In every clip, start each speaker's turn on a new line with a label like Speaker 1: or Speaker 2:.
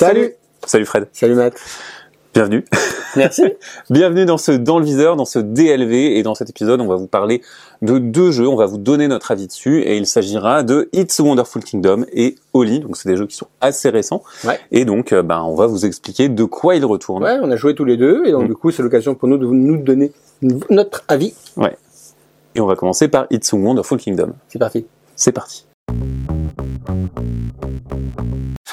Speaker 1: Salut.
Speaker 2: Salut Fred.
Speaker 1: Salut Matt.
Speaker 2: Bienvenue.
Speaker 1: Merci.
Speaker 2: Bienvenue dans ce Dans le viseur, dans ce DLV. Et dans cet épisode, on va vous parler de deux jeux. On va vous donner notre avis dessus. Et il s'agira de It's a Wonderful Kingdom et Oli. Donc, c'est des jeux qui sont assez récents.
Speaker 1: Ouais.
Speaker 2: Et donc, euh, ben, on va vous expliquer de quoi ils retournent.
Speaker 1: Ouais, on a joué tous les deux et donc
Speaker 2: Mm.
Speaker 1: du coup c'est l'occasion pour nous de nous donner notre avis.
Speaker 2: Et on va commencer par It's a Wonderful Kingdom.
Speaker 1: C'est parti.
Speaker 2: C'est parti.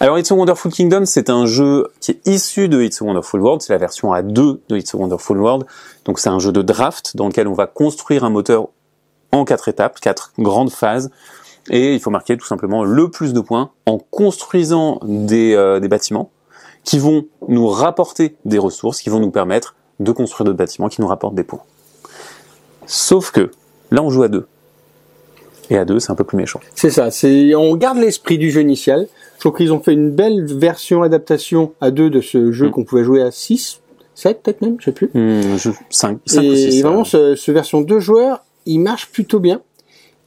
Speaker 2: Alors, It's a Wonderful Kingdom, c'est un jeu qui est issu de It's a Wonderful World. C'est la version à 2 de It's a Wonderful World. Donc, c'est un jeu de draft dans lequel on va construire un moteur en quatre étapes, quatre grandes phases. Et il faut marquer tout simplement le plus de points en construisant des, euh, des bâtiments qui vont nous rapporter des ressources, qui vont nous permettre de construire d'autres bâtiments qui nous rapportent des points. Sauf que là, on joue à deux. Et à deux, c'est un peu plus méchant.
Speaker 1: C'est ça. On garde l'esprit du jeu initial. Je trouve qu'ils ont fait une belle version adaptation à deux de ce jeu
Speaker 2: Mm.
Speaker 1: qu'on pouvait jouer à 6, 7 peut-être même, je sais plus.
Speaker 2: Hmm, je, 5, ou
Speaker 1: et
Speaker 2: 6.
Speaker 1: vraiment ce, ce version deux joueurs, il marche plutôt bien.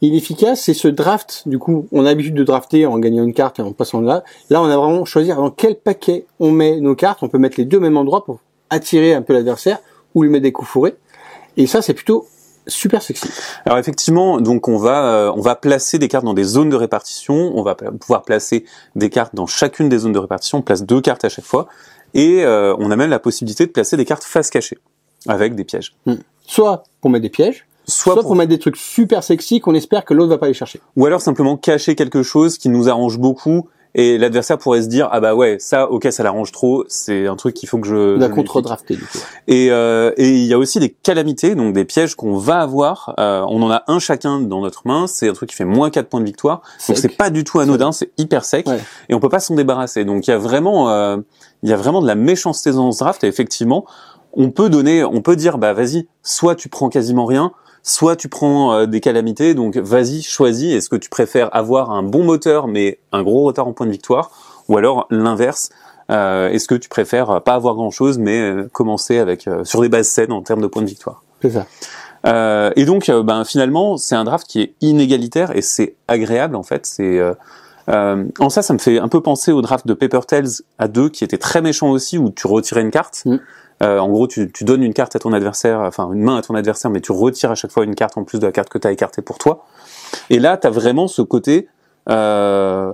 Speaker 1: Il est efficace. C'est ce draft. Du coup, on a l'habitude de drafter en gagnant une carte et en passant là. Là, on a vraiment choisir dans quel paquet on met nos cartes. On peut mettre les deux au même endroit pour attirer un peu l'adversaire ou lui mettre des coups fourrés. Et ça, c'est plutôt super sexy.
Speaker 2: Alors effectivement, donc on va euh, on va placer des cartes dans des zones de répartition. On va pouvoir placer des cartes dans chacune des zones de répartition. On place deux cartes à chaque fois, et euh, on a même la possibilité de placer des cartes face cachée avec des pièges.
Speaker 1: Soit pour mettre des pièges,
Speaker 2: Soit,
Speaker 1: soit
Speaker 2: pour-
Speaker 1: pour mettre des trucs super sexy qu'on espère que l'autre va pas aller chercher.
Speaker 2: ou alors simplement cacher quelque chose qui nous arrange beaucoup. Et l'adversaire pourrait se dire ah bah ouais ça ok ça l'arrange trop c'est un truc qu'il faut que je,
Speaker 1: On a
Speaker 2: je lui
Speaker 1: contre-drafté du coup.
Speaker 2: Et euh, et il y a aussi des calamités, donc des pièges qu'on va avoir. Euh, on en a un chacun dans notre main. C'est un truc qui fait moins 4 points de victoire. Donc
Speaker 1: Sec.
Speaker 2: c'est pas du tout anodin, c'est hyper sec
Speaker 1: Ouais.
Speaker 2: et on peut pas s'en débarrasser. Donc il y a vraiment euh, il y a vraiment de la méchanceté dans ce draft et effectivement, on peut donner on peut dire bah vas-y, soit tu prends quasiment rien, soit tu prends euh, des calamités. Donc vas-y, choisis est-ce que tu préfères avoir un bon moteur mais un gros retard en points de victoire ou alors l'inverse euh, Est-ce que tu préfères pas avoir grand-chose, mais euh, commencer avec euh, sur des bases saines en termes de points de victoire?
Speaker 1: C'est ça.
Speaker 2: Euh, Et donc, euh, ben finalement, c'est un draft qui est inégalitaire et c'est agréable en fait. C'est euh, euh, en ça, ça me fait un peu penser au draft de Paper Tales à deux, qui était très méchant aussi, où tu retirais une carte.
Speaker 1: Mm.
Speaker 2: Euh, en gros, tu, tu donnes une carte à ton adversaire, enfin une main à ton adversaire, mais tu retires à chaque fois une carte en plus de la carte que tu as écartée pour toi. Et là, tu as vraiment ce côté euh,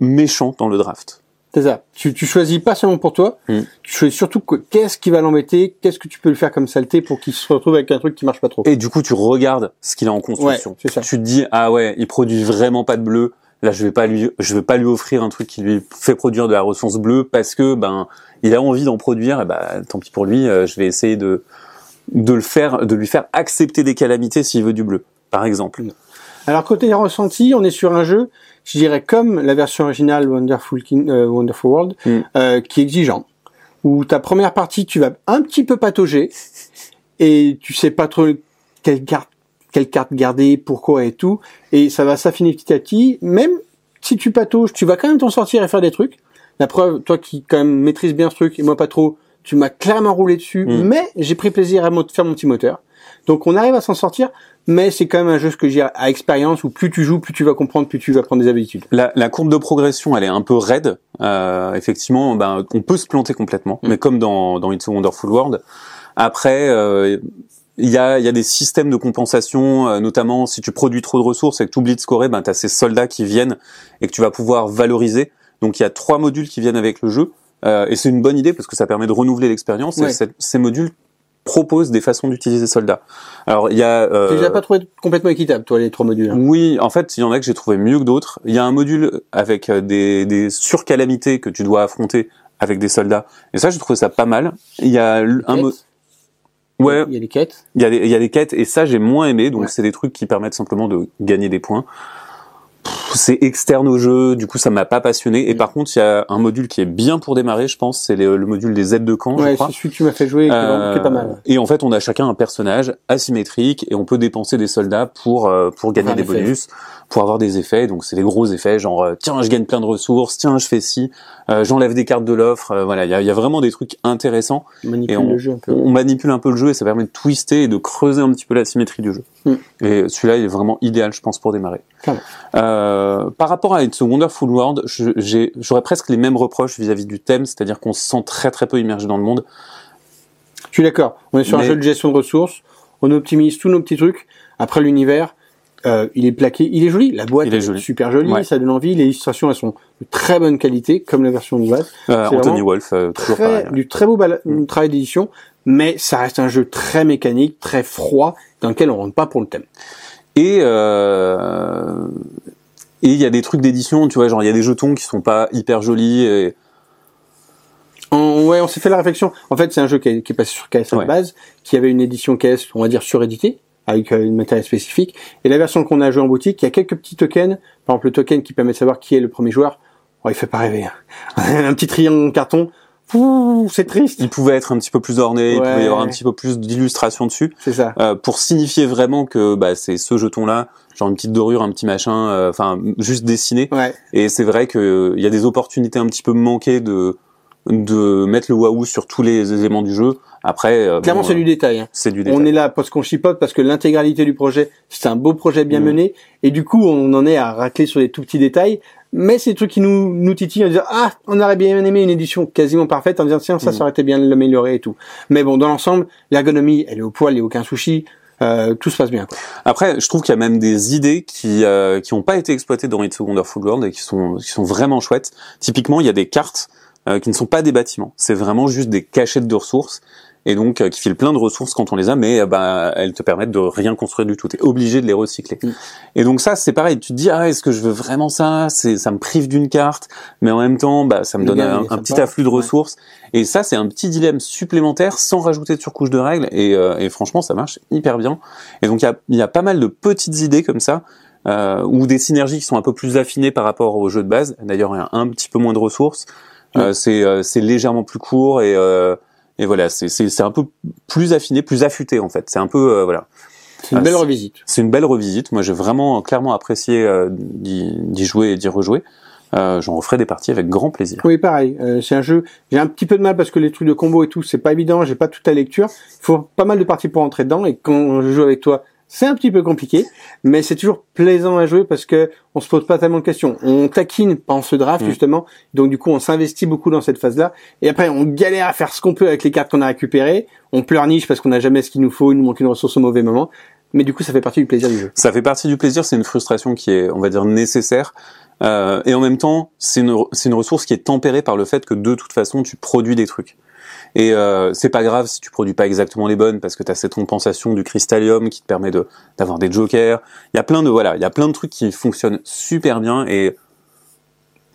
Speaker 2: méchant dans le draft.
Speaker 1: C'est ça. Tu, tu choisis pas seulement pour toi,
Speaker 2: Mm.
Speaker 1: tu choisis surtout que- qu'est-ce qui va l'embêter, qu'est-ce que tu peux lui faire comme saleté pour qu'il se retrouve avec un truc qui marche pas trop?
Speaker 2: Et du coup, tu regardes ce qu'il a en
Speaker 1: Ouais,
Speaker 2: construction.
Speaker 1: c'est ça.
Speaker 2: tu te dis ah ouais, il produit vraiment pas de bleu. Là, je vais pas lui, je vais pas lui offrir un truc qui lui fait produire de la ressource bleue parce que ben il a envie d'en produire. Et ben tant pis pour lui, euh, je vais essayer de de le faire, de lui faire accepter des calamités s'il veut du bleu, par exemple.
Speaker 1: Alors côté ressenti, on est sur un jeu, je dirais comme la version originale Wonderful, King- euh, Wonderful World,
Speaker 2: Mm.
Speaker 1: euh, qui est exigeant. Où ta première partie, tu vas un petit peu patauger et tu sais pas trop quelle carte, quelle carte garder, pourquoi et tout, et ça va s'affiner petit à petit. Même si tu patauges, tu vas quand même t'en sortir et faire des trucs. La preuve, toi qui quand même maîtrise bien ce truc et moi pas trop, tu m'as clairement roulé dessus,
Speaker 2: Mm.
Speaker 1: mais j'ai pris plaisir à faire mon petit moteur. Donc on arrive à s'en sortir, mais c'est quand même un jeu ce que j'ai à expérience où plus tu joues, plus tu vas comprendre, plus tu vas prendre des habitudes.
Speaker 2: La, la courbe de progression, elle est un peu raide. Euh, effectivement, ben, on peut se planter complètement,
Speaker 1: Mm.
Speaker 2: mais comme dans, dans It's a Wonderful World. Après, euh, il y, a, il y a des systèmes de compensation, euh, notamment si tu produis trop de ressources et que tu oublies de scorer, ben, tu as ces soldats qui viennent et que tu vas pouvoir valoriser. Donc il y a trois modules qui viennent avec le jeu, euh, et c'est une bonne idée parce que ça permet de renouveler l'expérience.
Speaker 1: Ouais.
Speaker 2: Et cette- ces modules proposent des façons d'utiliser soldats. Alors il y a... euh,
Speaker 1: Tu les as pas trouvé complètement équitable, toi, les trois modules. hein?
Speaker 2: oui, en fait, il y en a que j'ai trouvé mieux que d'autres. Il y a un module avec euh, des, des surcalamités que tu dois affronter avec des soldats. Et ça, j'ai trouvé ça pas mal. Il y a un mo-. Ouais,
Speaker 1: Il y a des quêtes.
Speaker 2: il y a des, il y a des quêtes et ça, j'ai moins aimé. Donc,
Speaker 1: Ouais.
Speaker 2: c'est des trucs qui permettent simplement de gagner des points. Pff, C'est externe au jeu, du coup ça m'a pas passionné. Et
Speaker 1: Mm.
Speaker 2: par contre, il y a un module qui est bien pour démarrer, je pense, c'est le, le module des aides de camp, je
Speaker 1: Ouais,
Speaker 2: crois.
Speaker 1: c'est celui que tu m'as fait jouer, qui est pas mal.
Speaker 2: Euh, Et en fait, on a chacun un personnage asymétrique et on peut dépenser des soldats pour euh, pour gagner des bonus, pour avoir des effets. Donc c'est des gros effets, genre euh, tiens, je gagne plein de ressources, tiens, je fais ci, euh, j'enlève des cartes de l'offre. voilà, il y a, il y a vraiment des trucs intéressants.
Speaker 1: Manipule
Speaker 2: Et on,
Speaker 1: le jeu un peu.
Speaker 2: on manipule un peu le jeu et ça permet de twister et de creuser un petit peu la symétrie du jeu.
Speaker 1: Mm.
Speaker 2: Et celui-là, il est vraiment idéal, je pense, pour démarrer. Euh, par rapport à It's a Wonderful World, j'aurais presque les mêmes reproches vis-à-vis du thème, c'est-à-dire qu'on se sent très très peu immergé dans le monde.
Speaker 1: Je suis d'accord. On est sur
Speaker 2: Mais-
Speaker 1: un jeu de gestion de ressources. On optimise tous nos petits trucs. Après l'univers, euh, il est plaqué, il est joli. La boîte
Speaker 2: Il est joli.
Speaker 1: super jolie,
Speaker 2: Ouais.
Speaker 1: ça donne envie. Les illustrations, elles sont de très bonne qualité, comme la version de base.
Speaker 2: Euh, Anthony Wolf, euh, toujours
Speaker 1: Très,
Speaker 2: pareil. ouais.
Speaker 1: du très beau bala- travail d'édition, mais ça reste un jeu très mécanique, très froid, dans lequel on rentre pas pour le thème.
Speaker 2: Et euh, et il y a des trucs d'édition, tu vois, genre il y a des jetons qui sont pas hyper jolis. Et...
Speaker 1: On, ouais, on s'est fait la réflexion. En fait, c'est un jeu qui est, qui est passé sur KS à
Speaker 2: Ouais.
Speaker 1: base, qui avait une édition KS, on va dire suréditée, avec euh, une matériel spécifique. Et la version qu'on a jouée en boutique, il y a quelques petits tokens. Par exemple, le token qui permet de savoir qui est le premier joueur. Oh, il fait pas rêver. hein. un petit triangle en carton. Ouh, C'est triste.
Speaker 2: Il pouvait être un petit peu plus orné, il pouvait y avoir un petit peu plus d'illustration dessus,
Speaker 1: C'est ça.
Speaker 2: euh, pour signifier vraiment que bah, c'est ce jeton-là, genre une petite dorure, un petit machin, euh, enfin juste dessiné.
Speaker 1: Ouais.
Speaker 2: Et c'est vrai qu'il y a des opportunités un petit peu manquées de de mettre le waouh sur tous les éléments du jeu. Après, euh,
Speaker 1: Clairement,
Speaker 2: bon,
Speaker 1: c'est
Speaker 2: euh,
Speaker 1: du détail. hein.
Speaker 2: c'est du détail.
Speaker 1: On est là parce qu'on chipote, parce que l'intégralité du projet, c'est un beau projet bien
Speaker 2: Mm.
Speaker 1: mené, et du coup, on en est à racler sur les tout petits détails, mais c'est des trucs qui nous, nous titillent en disant, ah, on aurait bien aimé une édition quasiment parfaite, en disant, tiens, ça,
Speaker 2: Mm.
Speaker 1: ça aurait été bien de l'améliorer et tout. Mais bon, dans l'ensemble, l'ergonomie, elle est au poil, il n'y a aucun souci, euh, tout se passe bien. Quoi.
Speaker 2: Après, je trouve qu'il y a même des idées qui euh, qui ont pas été exploitées dans It's a Wonderful World et qui sont qui sont vraiment chouettes. Typiquement, il y a des cartes euh, qui ne sont pas des bâtiments, c'est vraiment juste des cachettes de ressources et donc euh, qui filent plein de ressources quand on les a, mais euh, bah elles te permettent de rien construire du tout. T'es obligé de les recycler.
Speaker 1: Mm.
Speaker 2: Et donc ça, c'est pareil. Tu te dis ah est-ce que je veux vraiment ça? C'est ça me prive d'une carte, mais en même temps, bah ça me
Speaker 1: Le
Speaker 2: donne un, petit afflux de
Speaker 1: Ouais.
Speaker 2: ressources. Et ça, c'est un petit dilemme supplémentaire sans rajouter de surcouche de règles. Et, euh, et franchement, ça marche hyper bien. Et donc il y a, y a pas mal de petites idées comme ça. Euh, ou des synergies qui sont un peu plus affinées par rapport au jeu de base. D'ailleurs, il y a un petit peu moins de ressources. Euh, c'est euh, c'est légèrement plus court et euh, et voilà, c'est c'est c'est un peu plus affiné, plus affûté en fait. C'est un peu euh, voilà.
Speaker 1: C'est une
Speaker 2: Ah,
Speaker 1: belle revisite.
Speaker 2: C'est une belle revisite. Moi, j'ai vraiment clairement apprécié euh, d'y d'y jouer et d'y rejouer. Euh, J'en referai des parties avec grand plaisir.
Speaker 1: Oui, pareil. Euh, c'est un jeu. J'ai un petit peu de mal parce que les trucs de combo et tout, c'est pas évident. J'ai pas toute la lecture. Il faut pas mal de parties pour entrer dedans. Et quand je joue avec toi, c'est un petit peu compliqué, mais c'est toujours plaisant à jouer parce que on se pose pas tellement de questions. On taquine pendant ce draft
Speaker 2: Mm.
Speaker 1: justement, donc du coup on s'investit beaucoup dans cette phase-là. Et après on galère à faire ce qu'on peut avec les cartes qu'on a récupérées. On pleurniche parce qu'on n'a jamais ce qu'il nous faut, il nous manque une ressource au mauvais moment. Mais du coup ça fait partie du plaisir du jeu.
Speaker 2: Ça fait partie du plaisir. C'est une frustration qui est, on va dire, nécessaire. Euh, et en même temps, c'est une, c'est une ressource qui est tempérée par le fait que de toute façon, tu produis des trucs. Et euh, c'est pas grave si tu produis pas exactement les bonnes parce que tu as cette compensation du cristallium qui te permet de d'avoir des jokers. Il y a plein de voilà, il y a plein de trucs qui fonctionnent super bien et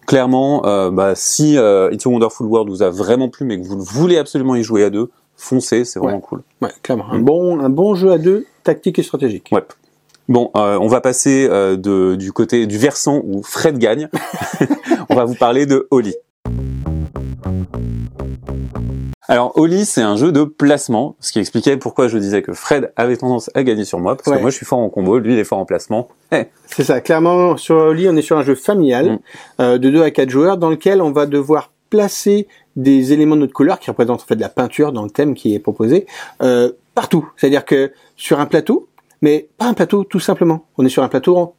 Speaker 2: clairement, euh, bah, si euh, It's a Wonderful World vous a vraiment plu mais que vous voulez absolument y jouer à deux, foncez, c'est vraiment cool.
Speaker 1: Ouais, clairement. Un
Speaker 2: Mm.
Speaker 1: bon, un bon jeu à deux, tactique et stratégique.
Speaker 2: Ouais. Bon, euh, on va passer euh, de, du côté du versant où Fred gagne. on va vous parler de Oli. Alors Oli, c'est un jeu de placement, ce qui expliquait pourquoi je disais que Fred avait tendance à gagner sur moi, parce
Speaker 1: Ouais.
Speaker 2: que moi je suis fort en combo, lui il est fort en placement. Eh,
Speaker 1: C'est ça, clairement, sur Oli, on est sur un jeu familial
Speaker 2: Mm.
Speaker 1: euh, de 2 à 4 joueurs dans lequel on va devoir placer des éléments de notre couleur qui représentent en fait de la peinture dans le thème qui est proposé euh, partout. C'est-à-dire que sur un plateau, mais pas un plateau tout simplement. On est sur un plateau en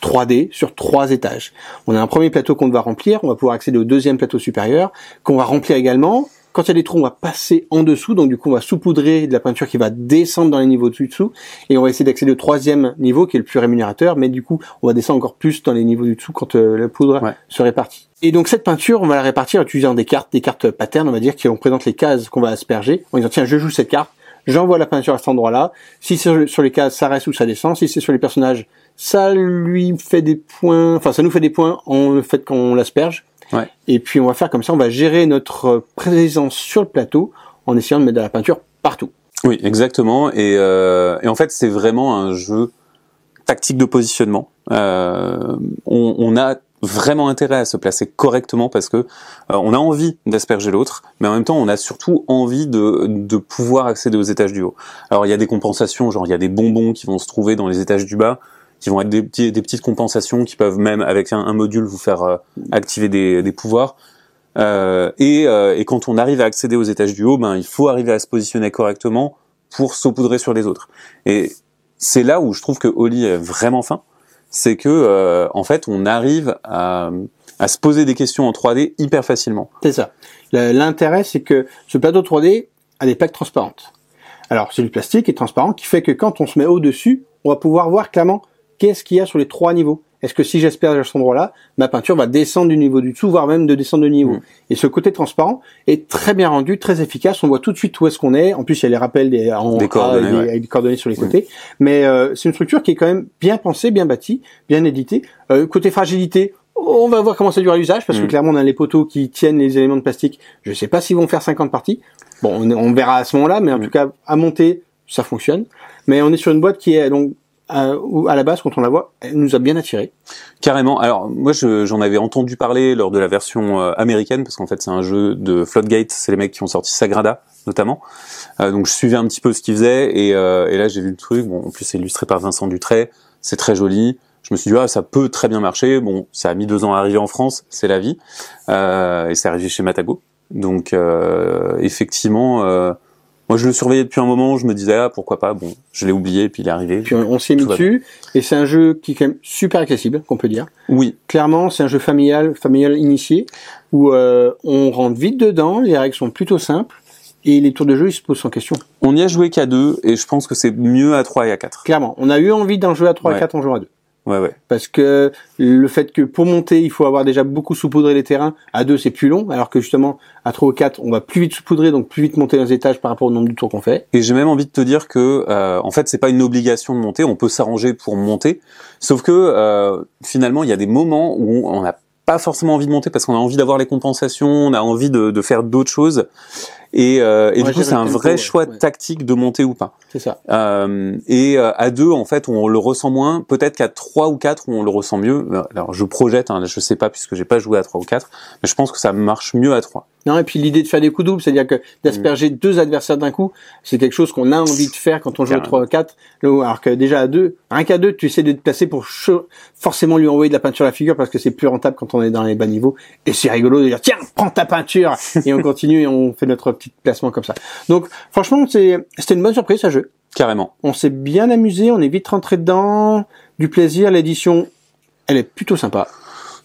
Speaker 1: 3D sur trois étages. On a un premier plateau qu'on va remplir, on va pouvoir accéder au deuxième plateau supérieur qu'on va remplir également. Quand il y a des trous, on va passer en dessous, donc du coup on va saupoudrer de la peinture qui va descendre dans les niveaux dessus dessous, et on va essayer d'accéder au troisième niveau qui est le plus rémunérateur, mais du coup on va descendre encore plus dans les niveaux du dessous quand euh, la poudre
Speaker 2: Ouais.
Speaker 1: se répartit. Et donc cette peinture, on va la répartir en utilisant des cartes, des cartes patterns, on va dire, qui représentent les cases qu'on va asperger, en disant tiens je joue cette carte, j'envoie la peinture à cet endroit-là, si c'est sur- sur les cases ça reste ou ça descend, si c'est sur les personnages ça lui fait des points, enfin ça nous fait des points en le fait qu'on l'asperge.
Speaker 2: Ouais.
Speaker 1: Et puis on va faire comme ça, on va gérer notre présence sur le plateau en essayant de mettre de la peinture partout.
Speaker 2: Oui, exactement. Et, euh, et en fait, c'est vraiment un jeu tactique de positionnement. Euh, on, on a vraiment intérêt à se placer correctement parce que euh, on a envie d'asperger l'autre, mais en même temps, on a surtout envie de, de pouvoir accéder aux étages du haut. Alors, il y a des compensations, genre il y a des bonbons qui vont se trouver dans les étages du bas, qui vont être des, petites compensations qui peuvent même, avec un, module, vous faire euh, activer des, pouvoirs. Euh, et, euh, et quand on arrive à accéder aux étages du haut, ben il faut arriver à se positionner correctement pour saupoudrer sur les autres. Et c'est là où je trouve que Oli est vraiment fin, c'est que euh, en fait, on arrive à, à se poser des questions en 3D hyper facilement.
Speaker 1: C'est ça. L'intérêt, c'est que ce plateau 3D a des plaques transparentes. Alors, c'est du plastique est transparent, qui fait que quand on se met au-dessus, on va pouvoir voir clairement qu'est-ce qu'il y a sur les trois niveaux? Est-ce que si j'espère à cet endroit-là, ma peinture va descendre du niveau du dessous, voire même de descendre de niveau?
Speaker 2: Mm.
Speaker 1: Et ce côté transparent est très bien rendu, très efficace. On voit tout de suite où est-ce qu'on est. En plus, il y a les rappels des, en
Speaker 2: Des
Speaker 1: A
Speaker 2: coordonnées,
Speaker 1: et des,
Speaker 2: ouais.
Speaker 1: avec des coordonnées sur les côtés. Mais euh, c'est une structure qui est quand même bien pensée, bien bâtie, bien éditée. Euh, côté fragilité, on va voir comment ça dure à l'usage, parce que
Speaker 2: Mm.
Speaker 1: clairement, on a les poteaux qui tiennent les éléments de plastique. Je sais pas s'ils vont faire 50 parties. Bon, on, on verra à ce moment-là, mais en
Speaker 2: Mm.
Speaker 1: tout cas, à monter, ça fonctionne. Mais on est sur une boîte qui est donc à, où, à la base, quand on la voit, elle nous a bien attiré.
Speaker 2: Carrément. Alors moi, je- j'en avais entendu parler lors de la version euh, américaine, parce qu'en fait, c'est un jeu de Floodgate. C'est les mecs qui ont sorti Sagrada, notamment. Euh, donc je suivais un petit peu ce qu'ils faisaient, et, euh, et là, j'ai vu le truc. Bon, en plus, c'est illustré par Vincent Dutray. C'est très joli. Je me suis dit, ah, ça peut très bien marcher. Bon, ça a mis deux ans à arriver en France, c'est la vie. Euh, et c'est arrivé chez Matago. Donc, euh, effectivement, euh, moi, je le surveillais depuis un moment. Je me disais, ah, pourquoi pas. Bon, je l'ai oublié, puis il est arrivé.
Speaker 1: Puis on, on s'y est mis dessus, et c'est un jeu qui est quand même super accessible, qu'on peut dire.
Speaker 2: Oui,
Speaker 1: Clairement, c'est un jeu familial, familial initié, où euh, on rentre vite dedans, les règles sont plutôt simples, et les tours de jeu, ils se posent sans question.
Speaker 2: on n'y a joué qu'à deux, et je pense que c'est mieux à trois et à quatre.
Speaker 1: Clairement, on a eu envie d'en jouer à 3
Speaker 2: Ouais.
Speaker 1: et 4 en jouant à 2.
Speaker 2: Ouais, ouais.
Speaker 1: Parce que le fait que pour monter, il faut avoir déjà beaucoup saupoudré les terrains, à 2 c'est plus long, alors que justement, à 3 ou 4, on va plus vite saupoudrer, donc plus vite monter dans les étages par rapport au nombre de tours qu'on fait.
Speaker 2: Et j'ai même envie de te dire que, euh, en fait, c'est pas une obligation de monter. On peut s'arranger pour monter. Sauf que euh, finalement, il y a des moments où on n'a pas forcément envie de monter parce qu'on a envie d'avoir les compensations, on a envie de, de faire d'autres choses. Et, euh, et du coup, c'est un vrai choix
Speaker 1: ouais.
Speaker 2: tactique de monter ou pas.
Speaker 1: C'est ça.
Speaker 2: Euh, et euh, à deux, en fait, on le ressent moins. Peut-être qu'à trois ou quatre, on le ressent mieux. Alors, je projette, hein, je sais pas puisque j'ai pas joué à trois ou quatre, mais je pense que ça marche mieux à trois.
Speaker 1: Non, et puis l'idée de faire des coups doubles, c'est-à-dire que d'asperger deux adversaires d'un coup, c'est quelque chose qu'on a envie de faire quand on joue à
Speaker 2: Carrément.
Speaker 1: 3 ou 4, alors que déjà à deux, rien qu'à deux, tu essaies de te placer pour forcément lui envoyer de la peinture à la figure parce que c'est plus rentable quand on est dans les bas niveaux, et c'est rigolo de dire tiens, prends ta peinture, et on continue et on fait notre petit placement comme ça. Donc franchement, c'est c'était une bonne surprise ce jeu.
Speaker 2: Carrément.
Speaker 1: On s'est bien amusé, on est vite rentré dedans, du plaisir, l'édition, elle est plutôt sympa.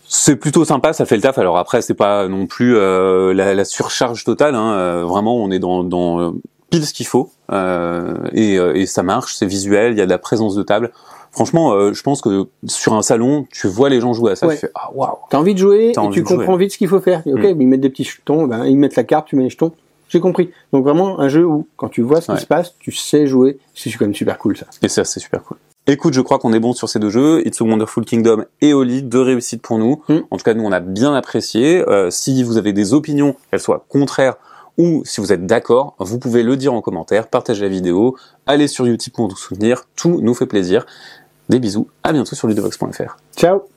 Speaker 2: C'est plutôt sympa, ça fait le taf. Alors après, c'est pas non plus euh, la, la surcharge totale. Hein. Euh, Vraiment, on est dans, dans euh, pile ce qu'il faut euh, et, euh, et ça marche. C'est visuel, il y a de la présence de table. Franchement, euh, je pense que sur un salon, tu vois les gens jouer à ça,
Speaker 1: Ouais.
Speaker 2: tu fais ah waouh.
Speaker 1: T'as envie de jouer et
Speaker 2: envie
Speaker 1: tu
Speaker 2: jouer.
Speaker 1: comprends vite ce qu'il faut faire. Ok,
Speaker 2: Mm.
Speaker 1: ils mettent des petits jetons, ben, ils mettent la carte, tu mets les jetons. J'ai compris. Donc vraiment un jeu où quand tu vois ce
Speaker 2: Ouais.
Speaker 1: qui se passe, tu sais jouer. C'est quand même super cool ça.
Speaker 2: Et ça, c'est super cool. Écoute, je crois qu'on est bon sur ces deux jeux, It's a Wonderful Kingdom et Oli, deux réussites pour nous.
Speaker 1: Mm.
Speaker 2: En tout cas, nous, on a bien apprécié. Euh, si vous avez des opinions, qu'elles soient contraires ou si vous êtes d'accord, vous pouvez le dire en commentaire, partagez la vidéo, allez sur YouTube pour nous soutenir, tout nous fait plaisir. Des bisous, à bientôt sur ludovox.fr.
Speaker 1: Ciao